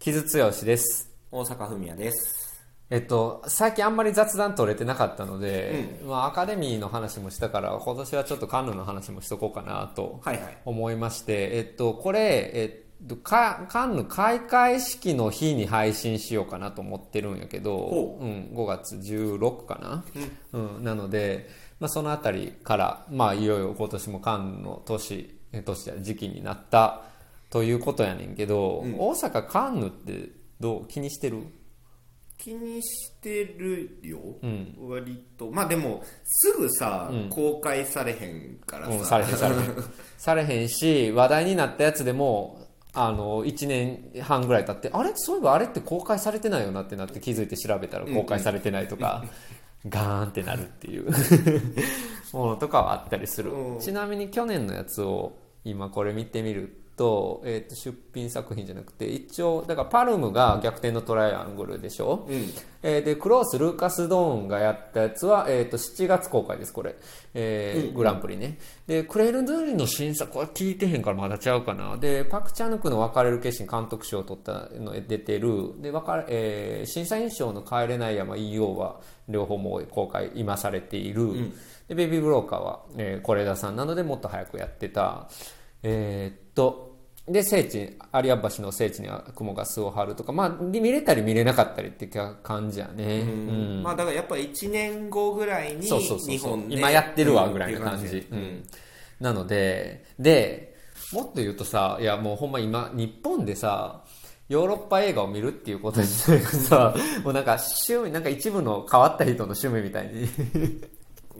木津剛です。大阪文也です。えっと、最近あんまり雑談取れてなかったので、まあ、アカデミーの話もしたから、今年はちょっとカンヌの話もしとこうかなとはいはい。思いまして、えっと、これ、えっと、かカンヌ開会式の日に配信しようかなと思ってるんやけどほ、うん、5月16かな、うんなので、まあ、そのあたりから、まあ、いよいよ今年もカンヌの年、え年じゃ時期になったということやねんけど、大阪カンヌってどう？気にしてる？気にしてるよ。割と。まあでも、すぐさ、公開されへんからさ。うん、されへんされへん。されへんし話題になったやつでもあの1年半ぐらい経ってあれ？そういえばあれって公開されてないよなってなって気づいて調べたら公開されてないとか、ガーンってなるっていう。ものとかはあったりする、うん。ちなみに去年のやつを今これ見てみると,、えー、と出品作品じゃなくて一応だからパルムが逆転のトライアングルでしょ、うん。えーでクロース・ルーカス・ドーンがやったやつは、えー、と7月公開ですこれ、えーグランプリね。でクレール・ドゥーリの審査これ聞いてへんからまだちゃうかな。でパク・チャヌクの別れる決心監督賞を取ったの出てる。で別れ、えー審査員賞の帰れない山 EO は両方もう公開今されている、でベビー・ブローカーは是、えー、是枝さんなのでもっと早くやってた。えーっとで聖地有明橋の聖地には雲が巣を張るとかまあ見れたり見れなかったりって感じやね、うん。まあだからやっぱ1年後ぐらいにそうそうそう。今やってるわぐらいうんな感じ、うん。なのででもっと言うとさいやもうほんま今日本でさヨーロッパ映画を見るっていうこと自体がさ、もうなんか趣味なんか一部の変わった人の趣味みたいに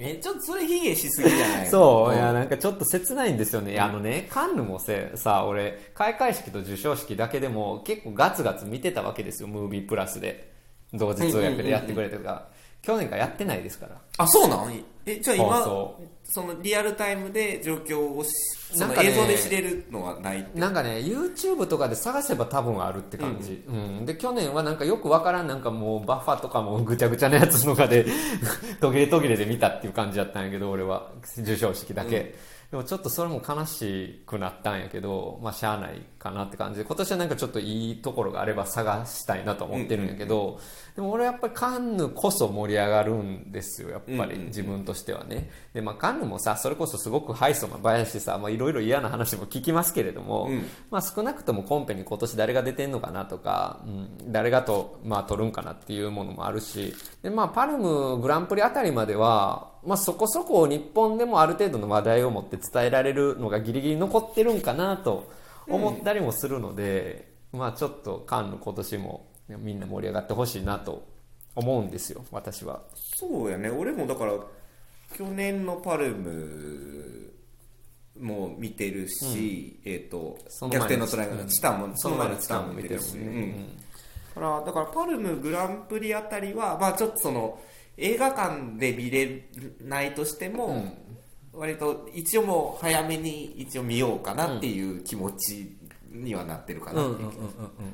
え、ちょっとそれ卑下しすぎじゃない？そう、いや、んなんかちょっと切ないんですよね。いやあのね、カンヌもせさ、俺、開会式と授賞式だけでも結構ガツガツ見てたわけですよ、ムービープラスで。同時通訳でやってくれてるから。去年からやってないですから。あ、そうなん？え、じゃあ今、そのリアルタイムで状況をし、そのなんかね映像で知れるのはない。なんかね、YouTube とかで探せば多分あるって感じ。うん。で、去年はなんかよくわからん、なんかもうバッファとかもぐちゃぐちゃなやつのかで、途切れ途切れで見たっていう感じだったんやけど、俺は、授賞式だけ。でもちょっとそれも悲しくなったんやけど、まあしゃあないかなって感じで、今年はなんかちょっといいところがあれば探したいなと思ってるんやけど、でも俺やっぱりカンヌこそ盛り上がるんですよ、やっぱり自分としてはね。で、まあカンヌもさ、それこそすごくハイソな林さ、まあいろいろ嫌な話も聞きますけれども、まあ少なくともコンペに今年誰が出てんのかなとか、うん、誰がと、まあ取るんかなっていうものもあるし、で、まあパルムグランプリあたりまでは、まあそこそこ日本でもある程度の話題を持って伝えられるのがギリギリ残ってるんかなと思ったりもするので、まあちょっとカンヌ今年もみんな盛り上がってほしいなと思うんですよ、私は。そうやね。俺もだから去年のパルムも見てるし、えっ、とその前の逆転のトライアルチタンもその前のチタンも見てるし、ね。うんだからだからパルムグランプリあたりはまあちょっとその映画館で見れないとしても、割と一応もう早めに一応見ようかなっていう気持ちにはなってるかなっていう、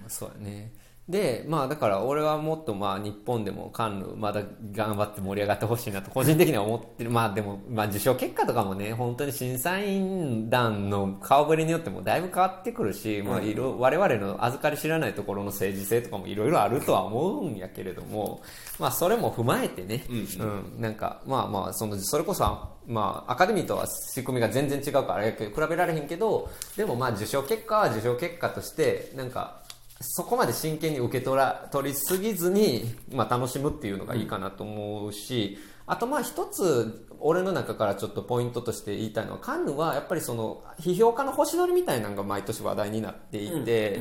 そうやねでまあだから俺はもっとまあ日本でもカンヌまだ頑張って盛り上がってほしいなと個人的には思ってる。まあでもまあ受賞結果とかもね本当に審査員団の顔ぶれによってもだいぶ変わってくるし、まあ、いろ我々の預かり知らないところの政治性とかもいろいろあるとは思うんやけれどもまあそれも踏まえてね、うん。なんかまあまあそのそれこそまあアカデミーとは仕組みが全然違うから比べられへんけどでもまあ受賞結果は受賞結果としてなんかそこまで真剣に受け取ら取りすぎずに、まあ、楽しむっていうのがいいかなと思うし、あとまあ一つ俺の中からちょっとポイントとして言いたいのはカンヌはやっぱりその批評家の星取りみたいなのが毎年話題になっていて、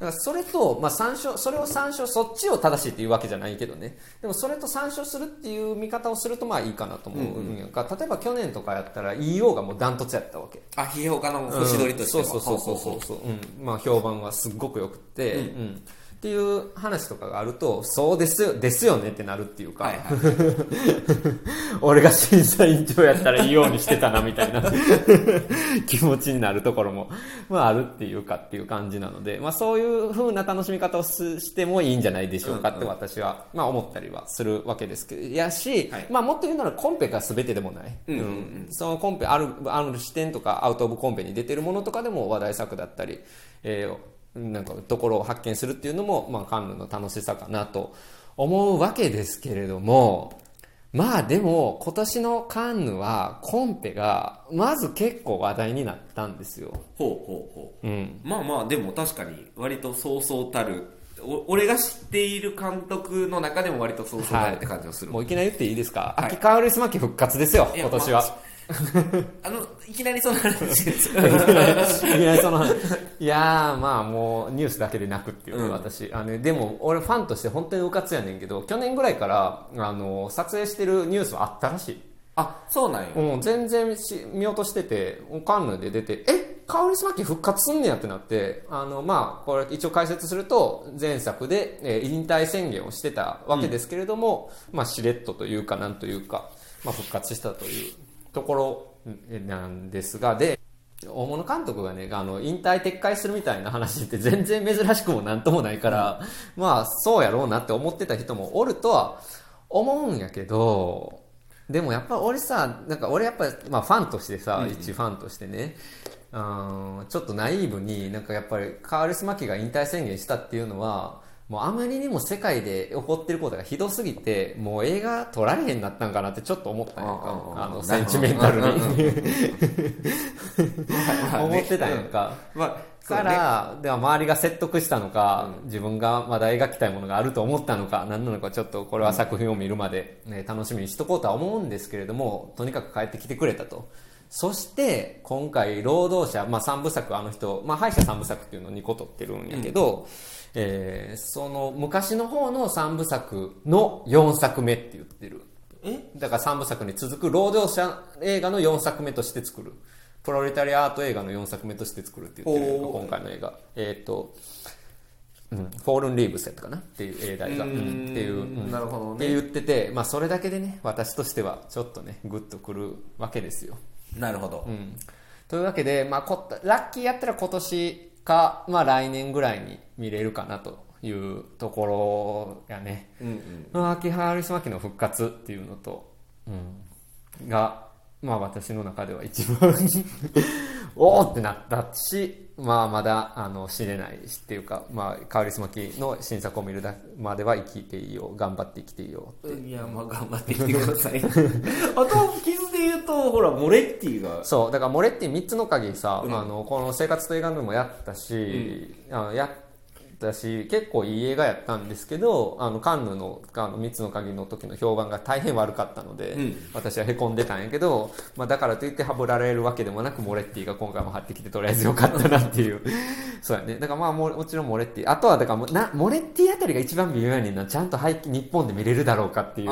だからそれと、まあ、参照それを参照そっちを正しいっていうわけじゃないけどね。でもそれと参照するっていう見方をするとまあいいかなと思うんやんか、例えば去年とかやったら EO がもうダントツやったわけ。あ批評家の星取りとしては、うん。そうそうそうそうそう、うん、まあ評判はすっごくよくて、うんっていう話とかがあるとそうですよですよねってなるっていうか、はいはい。俺が審査委員長やったらいいようにしてたなみたいな 気持ちになるところも、まあ、あるっていうかっていう感じなので、まあ、そういう風な楽しみ方をすしてもいいんじゃないでしょうかって私は、まあ、思ったりはするわけですけどやし、はい。まあ、もっと言うならコンペが全てでもない、うんうんうん。そのコンペあるある視点とかアウト・オブ・コンペに出てるものとかでも話題作だったり、えーなんかところを発見するっていうのも、まあ、カンヌの楽しさかなと思うわけですけれども、まあでも今年のカンヌはコンペがまず結構話題になったんですよ。ほうほうほう。うん。まあまあ、でも確かに割とそうそうたる、お俺が知っている監督の中でも割とそうそうたるって感じがする。もういきなり言っていいですか、はい秋川ウスマキ復活ですよ、今年は。あ の、いきなりその話。です。いやそのいやーまあもうニュースだけでなくっていう、うん。私。あのでも俺ファンとして本当にうかつやねんけど去年ぐらいからあの撮影してるニュースはあったらしい。あ、そうなんや。うん、全然し見落としててカンヌで出てえカオリスマキ復活すんねやってなってあのまあこれ一応解説すると前作で、えー引退宣言をしてたわけですけれども、まあしれっとというかなんというか、まあ、復活したというところえなんですがで大物監督がねあの引退撤回するみたいな話って 全然珍しくもなんともないから、まあそうやろうなって思ってた人もおるとは思うんやけどでもやっぱ俺さなんか俺やっぱ、まあ、ファンとしてさ、一ファンとしてねうんちょっとナイーブになんかやっぱりカールス・マキが引退宣言したっていうのはもうあまりにも世界で起こってることがひどすぎてもう映画撮られへんなったんかなってちょっと思ったんやんかあのセンチメンタルに思ってたんやんか、まあ、から、では周りが説得したのか、自分がまだ描きたいものがあると思ったのか、何なのかちょっとこれは作品を見るまで、ね楽しみにしとこうとは思うんですけれども、とにかく帰ってきてくれたと。そして、今回、労働者、まあ3部作、あの人、まあ敗者3部作っていうのを2個撮ってるんやけど、えーその昔の方の3部作の4作目って言ってる。え？だから3部作に続く労働者映画の4作目として作る。プロレタリアート映画の4作目として作るって言ってる今回の映画。えっ、と、うん、フォールン・リーブスやったかなっていう映題が。っていう、うんなるほどねって言ってて、まあそれだけでね、私としてはちょっとね、グッとくるわけですよ。なるほど。うん、というわけで、まあ、こラッキーやったら今年か、まあ、来年ぐらいに見れるかなというところやね。うんまあ秋葉原島家の復活っていうのと、うん、が、まあ私の中では一番 おーってなったし、まあまだあの知れないしっていうか、まあカーリスマキの新作を見るだまでは生きていいよ、頑張って生きていいよ。うん。いや、まあ頑張ってきてください。あと、傷で言うと、ほら、モレッティが。そう、だからモレッティ3つの鍵さ、うんあの、この生活と映画でもやったし、あのやったし、結構いい映画やったんですけど、あの、カンヌのあの3つの鍵の時の評判が大変悪かったので、うん私は凹んでたんやけど、まあだからといってハブられるわけでもなく、モレッティが今回も張ってきてとりあえずよかったなっていう。そうやね。だからまあももちろんモレッティ。あとはだからな、モレッティあたりが一番微妙やねんな。ちゃんと廃棄日本で見れるだろうかっていう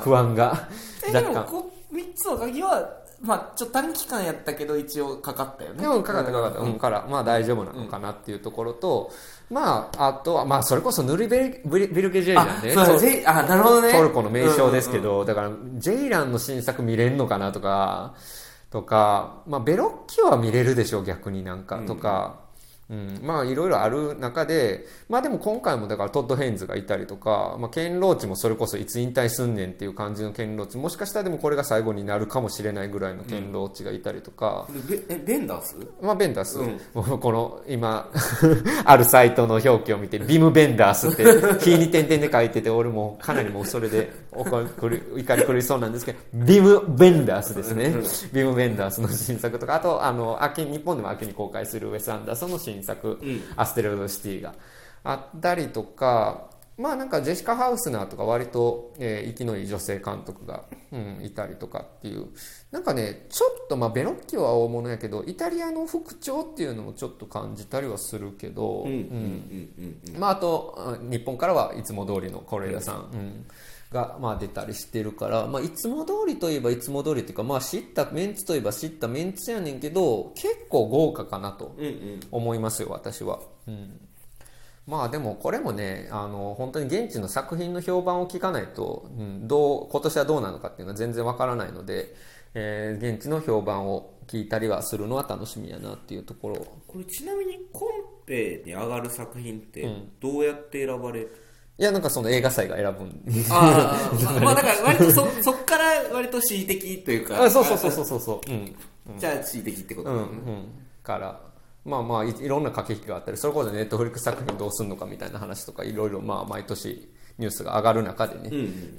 不安が若干。もこ、3つの鍵は、まあちょっと短期間やったけど、一応かかったよね。でもかかったかかった、うん、から、まあ大丈夫なのかなっていうところと、まあ、あとは、まあそれこそヌルベルビルゲ・ジェイランね。そうトぜあ、なるほどね。トルコの名称ですけうんど、だから、ジェイランの新作見れんのかなとか、とか、まあベロッキは見れるでしょう、逆になんか、とか、うん、まあいろいろある中で、まあでも今回もだからトッド・ヘインズがいたりとか、まあケンローチもそれこそいつ引退すんねんっていう感じのケンローチ、もしかしたらでもこれが最後になるかもしれないぐらいのケンローチがいたりとか、うん。ベえ、ベンダース？まあ、ベンダース、うん。この今 あるサイトの表記を見てビム・ベンダースって日に点々で書いてて俺もかなりもうそれで怒り狂いそうなんですけどビム・ベンダースですね。ビム・ベンダースの新作とかあとあの秋日本でも秋に公開するウェス・アンダーソンの新作、うん。アステロイド・シティが。あったりとかまあなんかジェシカ・ハウスナーとか割と、えー、息のいい女性監督が、うん、いたりとかっていう。なんかねちょっとまあベロッキオは大物やけどイタリアの復調っていうのもちょっと感じたりはするけど、まあ、あとあ日本からはいつも通りの是枝さん、うんが、まあ、出たりしてるから、まあ、いつも通りといえばいつも通りっていうか、まあ、知ったメンツといえば知ったメンツやねんけど結構豪華かなとうんうん。思いますよ私は、うん、まあでもこれもねあの本当に現地の作品の評判を聞かないと、うん、どう今年はどうなのかっていうのは全然わからないので、えー現地の評判を聞いたりはするのは楽しみやなっていうところ。これちなみにコンペに上がる作品ってうん。どうやって選ばれる、いやなんかその映画祭が選ぶん。ああ、まあ、まあだから割とそそっから割と恣意的というか。あそうそうそうそうそうそう。うん。じゃあ恣意的ってこと。うんうん。から。まあまあいいろんな駆け引きがあったりそれこそネットフリックス作品どうするのかみたいな話とかいろいろまあ毎年ニュースが上がる中でね、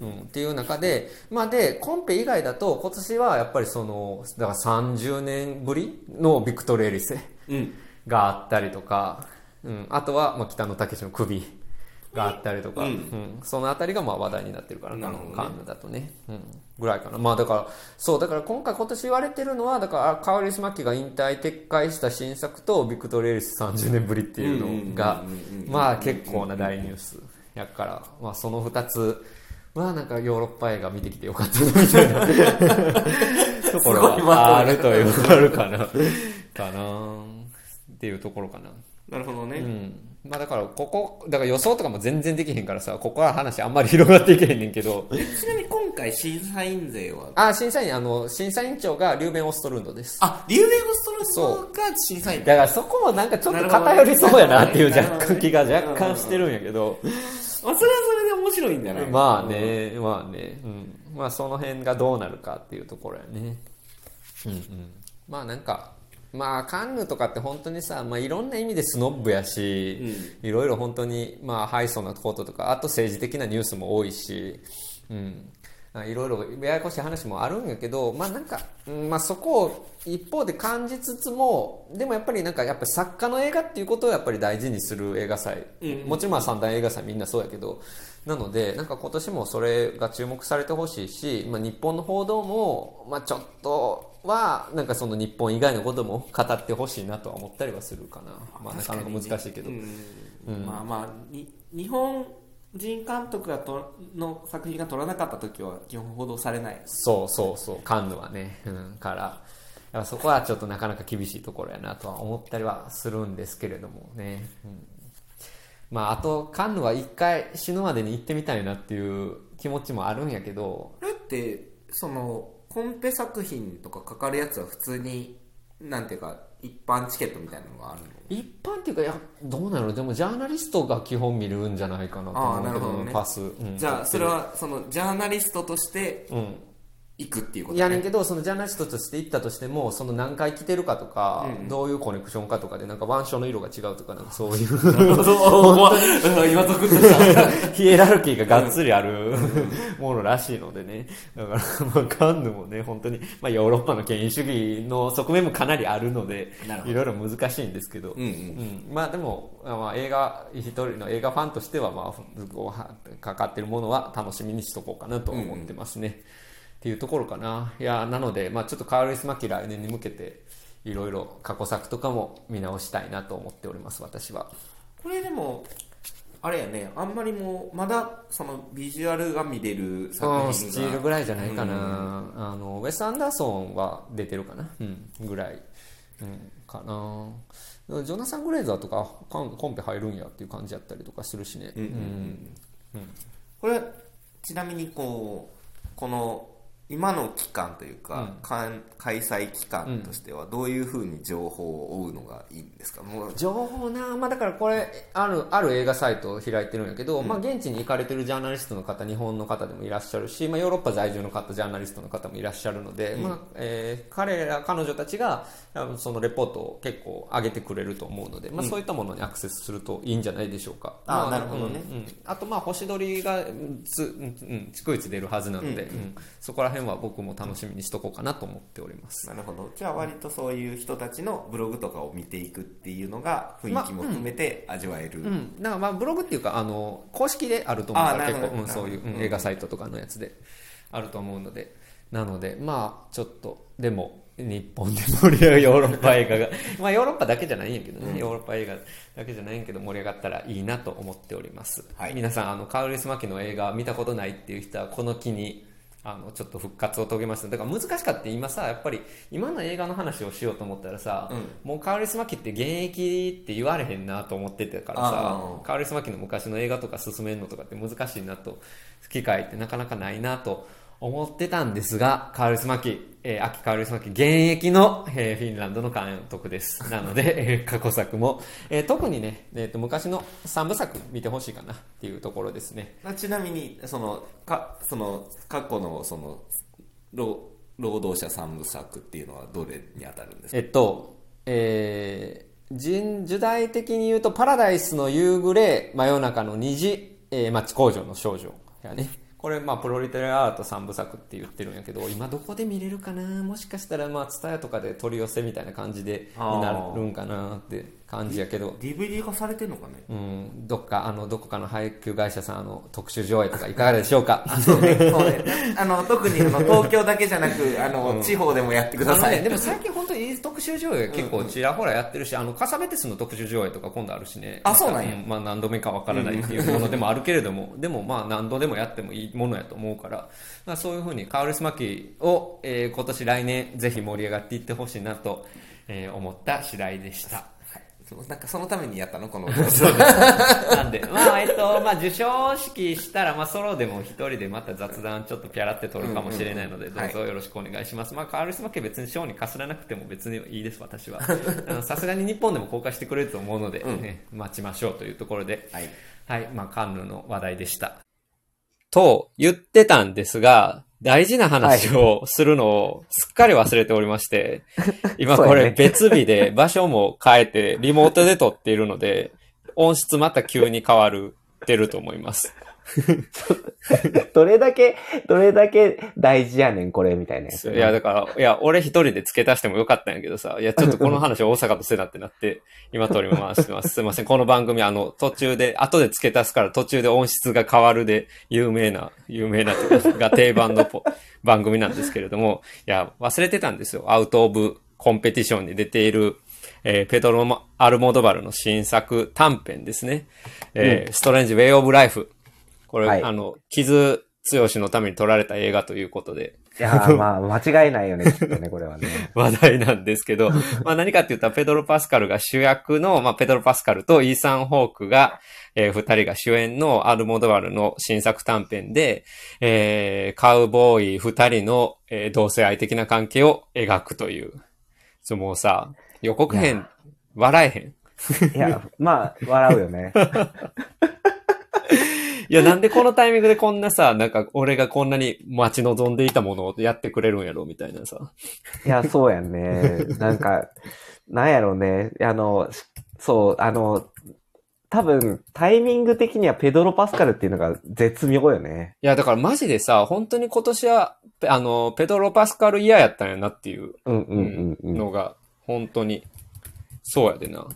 うんっていう中で、まあで、コンペ以外だと、今年はやっぱりその、だから30年ぶりのビクトル・エリセうん。があったりとか、うん、あとは、まあ、北野武の首があったりとか、ううんんそのあたりがまあ話題になってるからねカンヌだとね、うん、ぐらいかな。まあだから、そう、だから今回今年言われてるのは、だから、カーリス・マッキーが引退撤回した新作と、ビクトル・エリス30年ぶりっていうのがまあ結構な大ニュースやから、まあその2つはなんかヨーロッパ映画見てきてよかったなみたいなところはあるという、あるかな。かなっていうところかな。なるほどね、うん。まあだから、ここ、だから予想とかも全然できへんからさ、ここは話あんまり広がっていけへんねんけど、ちなみに今回審査員勢は？あ、審査員、あの、審査員長がリューベン・オストルンドです。あリューベン・ゴストロスが審査員だからそこもなんかちょっと偏りそうやなっていう 若干気が若干してるんやけど、まあ、それはそれで面白いんじゃない？まあね、まあね、うん。まあその辺がどうなるかっていうところやね。うんうん。まあなんか、まあカンヌとかって本当にさ、まあいろんな意味でスノッブやし、いろいろ本当にまあハイソなこととか、あと政治的なニュースも多いし、うん。あいろいろややこしい話もあるんやけど、まあなんか、うんまあそこを一方で感じつつも、でもやっぱりなんかやっぱ作家の映画っていうことをやっぱり大事にする映画祭。もちろんまあ三大映画祭みんなそうやけど、なのでなんか今年もそれが注目されてほしいし、まあ日本の報道も、まあちょっとは、なんかその日本以外のことも語ってほしいなとは思ったりはするかな。まあなかなか難しいけど。うんまあまあに日本人監督がとの作品が撮らなかった時は基本報道されないそうそうそう、カンヌはね。うん、から、やっぱそこはちょっとなかなか厳しいところやなとは思ったりはするんですけれどもね。うん、まあ、あと、カンヌは一回死ぬまでに行ってみたいなっていう気持ちもあるんやけど、これってそのコンペ作品とかかかるやつは普通になんていうか一般チケットみたいなのがあるの？一般っていうか、いや、どうなのでも、ジャーナリストが基本見るんじゃないかなと思うけどねパス。うんじゃあそれはそのジャーナリストとしてうん。行くっていうことやねんけど、そのジャーナリストとして行ったとしても、その何回来てるかとか、どういうコネクションかとかで、なんか腕章の色が違うとか、なんかそういう。今ゾクッとした。ヒエラルキーががっつりあるものらしいのでね。だから、まあ、カンヌもね、本当に、まあ、ヨーロッパの権威主義の側面もかなりあるのでいろいろ難しいんですけど、うんうん。うん。まあでも、まあ、映画、一人の映画ファンとしては、まあ、かかってるものは楽しみにしとこうかなと思ってますね。っていうところかな。いや、なので、まあちょっとカーリス・マキ来年に向けて、いろいろ過去作とかも見直したいなと思っております、私は。これでもあれやねあんまりもうまだそのビジュアルが見れる作品がうん、スチールぐらいじゃないかな、あのウェス・アンダーソンは出てるかな、うん、ぐらい、うん、かな。ジョナサン・グレーザーとかコンペ入るんやっていう感じやったりとかするしね、うんうんこれはちなみにこうこの今の期間というか、かん開催期間としてはどういうふうに情報を追うのがいいんですか、もう。情報な、まあ、だからこれあるある映画サイトを開いてるんやけど、まあ、現地に行かれてるジャーナリストの方日本の方でもいらっしゃるし、まあ、ヨーロッパ在住の方ジャーナリストの方もいらっしゃるので、まあえー彼ら彼女たちがそのレポートを結構上げてくれると思うので、まあ、そういったものにアクセスするといいんじゃないでしょうか、ああなるほどね。うん。うんあとまあ星取りがうんつ、うんうん、逐一出るはずなので、うん。そこら辺は僕も楽しみにしとこうかなと思っております。なるほど。じゃあ割とそういう人たちのブログとかを見ていくっていうのが雰囲気も含めて味わえる、うん、だからまあブログっていうかあの公式であると思うから結構、うん、そういう、うん映画サイトとかのやつであると思うので。なのでまあちょっとでも日本で盛り上がるヨーロッパ映画が まあヨーロッパだけじゃないんやけどね、ヨーロッパ映画だけじゃないんやけど盛り上がったらいいなと思っております、はい。皆さんあのカウリス・マキの映画見たことないっていう人はこの機にあのちょっと復活を遂げました。だから難しかった。今さやっぱり今の映画の話をしようと思ったらさ、もうカウリス・マキって現役って言われへんなと思ってたからさあカールス・マキの昔の映画とか進めるのとかって難しいなと機会ってなかなかないなと思ってたんですがカールス・マキ、えー秋カールス・マキ現役の、えーフィンランドの監督です。なので、えー過去作も、えー特にね、えーと昔の3部作見てほしいかなっていうところですね。まあちなみにそのかその過去のその労労働者三部作っていうのはどれに当たるんですか？えっと、えー人、時代的に言うと、パラダイスの夕暮れ、真夜中の虹、えー、町工場の少女やね。これ、まあ、プロリテラアート3部作って言ってるんやけど、今どこで見れるかな？もしかしたら、まあ、ツタヤとかで取り寄せみたいな感じで、になるんかなって。感じやけど、DVD 化されてんのかね？うん、どっか、あの、どこかの配給会社さん、あの、特殊上映とかいかがでしょうか？そうね。そうね。あの特にあの東京だけじゃなくあの、地方でもやってください、ね、でも最近本当に特集上映が結構ちらほらやってるし、あの、カサベテスの特集上映とか今度あるしね。あそうなんや。まあ何度目かわからないっていうものでもあるけれども、でもまあ何度でもやってもいいものやと思うから、まあそういうふうにカウルスマキを、えー今年来年ぜひ盛り上がっていってほしいなと、えー思った次第でした。なんかそのためにやったのこの。なんで、まあ、えっと、まあ、授賞式したら、まあ、ソロでも一人でまた雑談ちょっとピャラって取るかもしれないので、うんうんうん。どうぞよろしくお願いします。まあ、カールスマッケ別に賞にかすらなくても別にいいです、私は。さすがに日本でも公開してくれると思うので、うん。ね、待ちましょうというところで、はい。はい、まあ、カンヌの話題でした。と言ってたんですが、大事な話をするのをすっかり忘れておりまして、今これ別日で場所も変えてリモートで撮っているので、音質また急に変わる、てると思います。どれだけ、どれだけ大事やねん、これ、みたいなやつ。いや、だから、いや、俺一人で付け足してもよかったんやけどさ、いや、ちょっとこの話大阪とせなってなって、今通り回してます。すいません。この番組、あの、途中で、後で付け足すから途中で音質が変わるで、有名な、有名なが定番のポ番組なんですけれども、いや、忘れてたんですよ。アウトオブコンペティションに出ている、えーペドロマ・アルモドバルの新作短編ですね。えーストレンジ・ウェイ・オブ・ライフ。これ、はいあの、傷強しのために撮られた映画ということで、いやー、まあ、間違いないよね、きっとね、これはね。話題なんですけど、まあ何かって言ったらペドロ・パスカルが主役の、まあペドロ・パスカルとイーサン・ホークが、えー二人が主演のアルモドワルの新作短編で、えーカウボーイ二人の、えー同性愛的な関係を描くという。もうさ、予告編笑えへん。いや、まあ、笑うよね。いや、なんでこのタイミングでこんなさ、なんか俺がこんなに待ち望んでいたものをやってくれるんやろみたいなさ。いや、そうやんね。なんか、なんやろうね。あの、しそう、あの、多分、タイミング的にはペドロ・パスカルっていうのが絶妙よね。いや、だからマジでさ、本当に今年は、ペあの、ペドロ・パスカル嫌やったんやなっていううんうんうんうん。のが、本当に、そうやでな。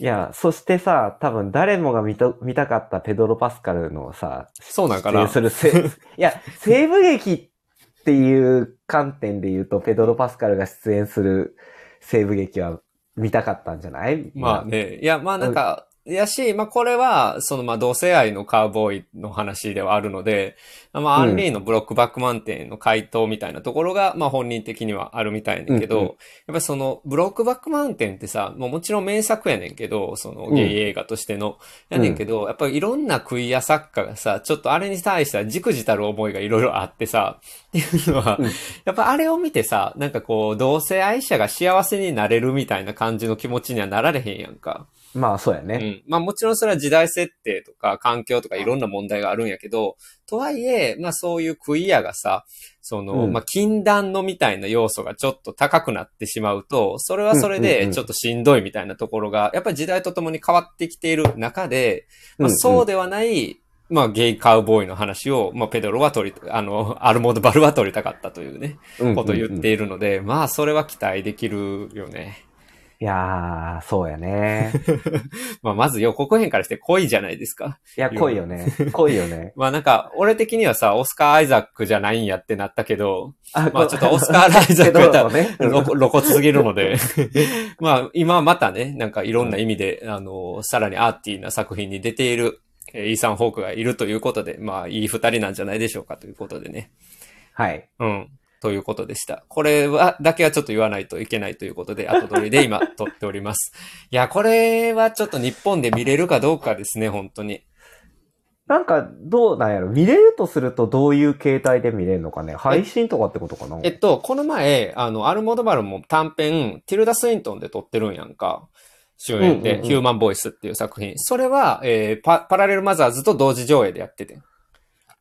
いや、そしてさ、多分誰もが見と見たかったペドロ・パスカルのさ、そうなんかな。するせ、いや、西部劇っていう観点で言うと、ペドロ・パスカルが出演する西部劇は見たかったんじゃない？まあね。いや、まあなんか、やし、まあこれは、そのまあ同性愛のカウボーイの話ではあるので、まあアンリーのブロックバックマンテンの回答みたいなところが、まあ本人的にはあるみたいねんけど、うんうん。やっぱりそのブロックバックマウンテンってさ、もうもちろん名作やねんけど、そのゲイ映画としての、やねんけど、やっぱりいろんなクイア作家がさ、ちょっとあれに対してはじくじたる思いがいろいろあってさ、っていうのは、うん。やっぱあれを見てさ、なんかこう、同性愛者が幸せになれるみたいな感じの気持ちにはなられへんやんか。まあ、そうやね。うん。まあもちろんそれは時代設定とか環境とかいろんな問題があるんやけど、とはいえ、まあそういうクイアがさ、その、うんまあ禁断のみたいな要素がちょっと高くなってしまうと、それはそれうんうんうんでちょっとしんどいみたいなところが、やっぱり時代とともに変わってきている中で、まあうんうんそうではない、まあゲイカウボーイの話を、まあペドロは取り、あの、アルモドバルは取りたかったというね、うんことを言っているので、まあそれは期待できるよね。いやー、そうやね。まあまず予告編からして濃いじゃないですか。いや、濃いよね。濃いよね。まあなんか、俺的にはさ、オスカー・アイザックじゃないんやってなったけど、あまあちょっとオスカー・アイザックやったら、ね。露露骨すぎるので、まあ今またね、なんかいろんな意味で、あの、さらにアーティーな作品に出ている、えーイーサン・ホークがいるということで、まあいい二人なんじゃないでしょうかということでね。はい。うん。ということでした。これは、だけはちょっと言わないといけないということで、後取りで今 撮っております。いや、これはちょっと日本で見れるかどうかですね、本当に。なんか、どうなんやろ？見れるとするとどういう形態で見れるのかね？配信とかってことかな？えっと、この前、あの、アルモドバルも短編、ティルダ・スウィントンで撮ってるんやんか。主演で、ヒューマンボイスっていう作品。それは、えーパ、パラレルマザーズと同時上映でやってて。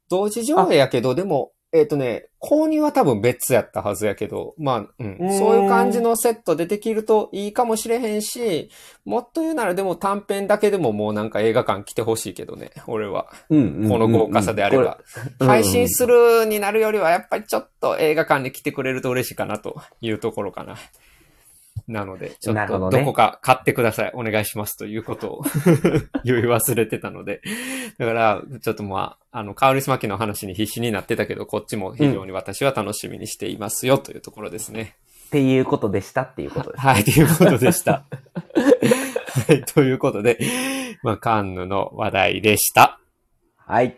同時上映やけど、でも、えっ、とね、購入は多分別やったはずやけど、まあ、うんそういう感じのセットでできるといいかもしれへんし、もっと言うならでも短編だけでももうなんか映画館来てほしいけどね、俺は。うんうんうんこの豪華さであれば。うん配信するになるよりは、やっぱりちょっと映画館に来てくれると嬉しいかなというところかな。なので、ちょっとどこか買ってください。お願いしますということを 言い忘れてたので。だから、ちょっとまあ、あの、カウリスマキの話に必死になってたけど、こっちも非常に私は楽しみにしていますよというところですね。っていうことでしたっていうことです。はい、ということでした。はい、ということで、まあ、カンヌの話題でした。はい。